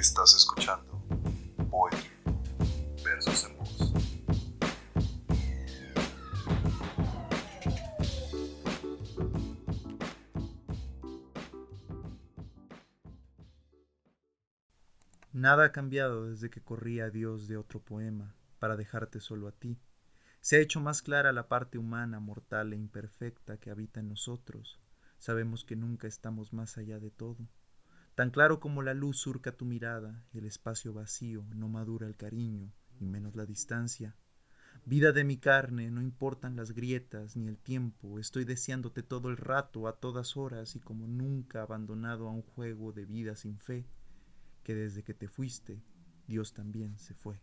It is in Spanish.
Estás escuchando Poetry Versos en Voz. Nada ha cambiado desde que corrí a Dios de otro poema para dejarte solo a ti. Se ha hecho más clara la parte humana, mortal e imperfecta que habita en nosotros. Sabemos que nunca estamos más allá de todo. Tan claro como la luz surca tu mirada, el espacio vacío no madura el cariño, y menos la distancia. Vida de mi carne, no importan las grietas ni el tiempo, estoy deseándote todo el rato, a todas horas, y como nunca abandonado a un juego de vida sin fe, que desde que te fuiste, Dios también se fue.